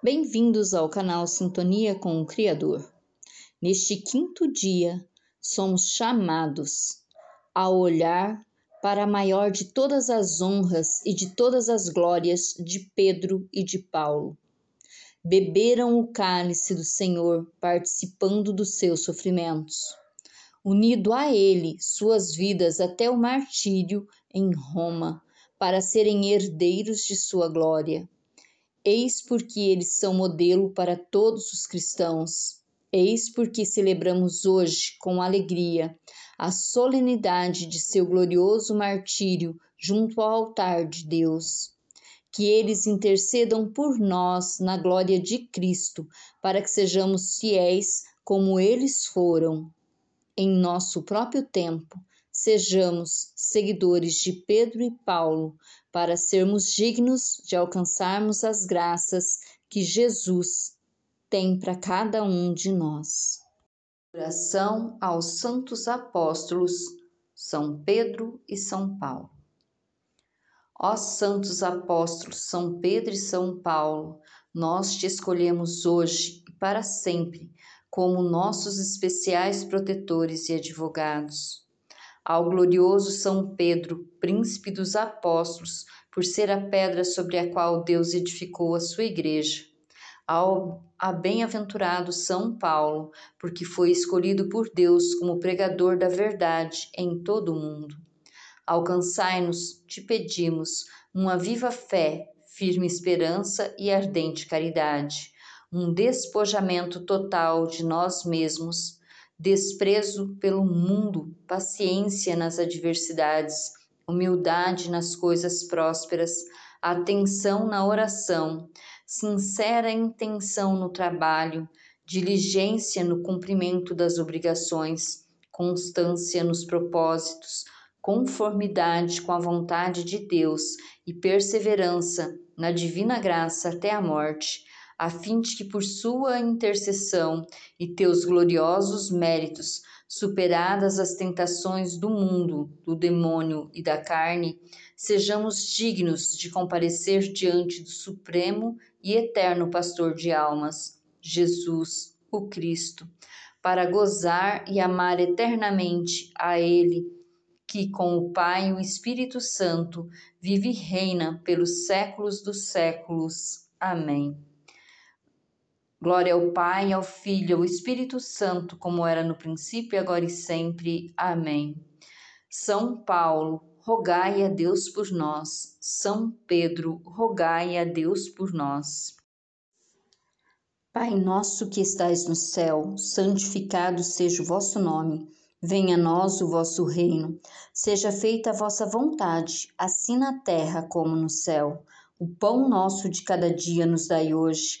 Bem-vindos ao canal Sintonia com o Criador. Neste quinto dia, somos chamados a olhar para a maior de todas as honras e de todas as glórias de Pedro e de Paulo. Beberam o cálice do Senhor, participando dos seus sofrimentos. Unido a ele, suas vidas até o martírio em Roma, para serem herdeiros de sua glória Eis porque eles são modelo para todos os cristãos. Eis porque celebramos hoje com alegria a solenidade de seu glorioso martírio junto ao altar de Deus. Que eles intercedam por nós na glória de Cristo, para que sejamos fiéis como eles foram. Em nosso próprio tempo, sejamos seguidores de Pedro e Paulo, para sermos dignos de alcançarmos as graças que Jesus tem para cada um de nós. Oração aos santos apóstolos São Pedro e São Paulo. Ó santos apóstolos São Pedro e São Paulo, nós te escolhemos hoje e para sempre como nossos especiais protetores e advogados ao glorioso São Pedro, príncipe dos apóstolos, por ser a pedra sobre a qual Deus edificou a sua igreja. Ao a bem-aventurado São Paulo, porque foi escolhido por Deus como pregador da verdade em todo o mundo. Alcançai-nos, te pedimos, uma viva fé, firme esperança e ardente caridade, um despojamento total de nós mesmos desprezo pelo mundo, paciência nas adversidades, humildade nas coisas prósperas, atenção na oração, sincera intenção no trabalho, diligência no cumprimento das obrigações, constância nos propósitos, conformidade com a vontade de Deus e perseverança na divina graça até a morte a fim de que por sua intercessão e teus gloriosos méritos, superadas as tentações do mundo, do demônio e da carne, sejamos dignos de comparecer diante do Supremo e Eterno Pastor de almas, Jesus, o Cristo, para gozar e amar eternamente a Ele, que com o Pai e o Espírito Santo vive e reina pelos séculos dos séculos. Amém. Glória ao Pai, ao Filho, ao Espírito Santo, como era no princípio, agora e sempre. Amém. São Paulo, rogai a Deus por nós. São Pedro, rogai a Deus por nós. Pai nosso que estais no céu, santificado seja o vosso nome. Venha a nós o vosso reino. Seja feita a vossa vontade, assim na terra como no céu. O pão nosso de cada dia nos dai hoje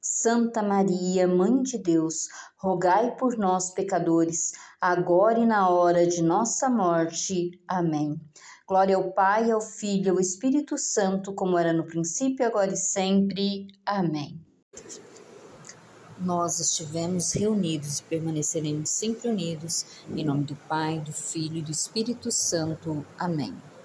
Santa Maria, Mãe de Deus, rogai por nós, pecadores, agora e na hora de nossa morte. Amém. Glória ao Pai, ao Filho e ao Espírito Santo, como era no princípio, agora e sempre. Amém. Nós estivemos reunidos e permaneceremos sempre unidos, em nome do Pai, do Filho e do Espírito Santo. Amém.